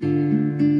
Música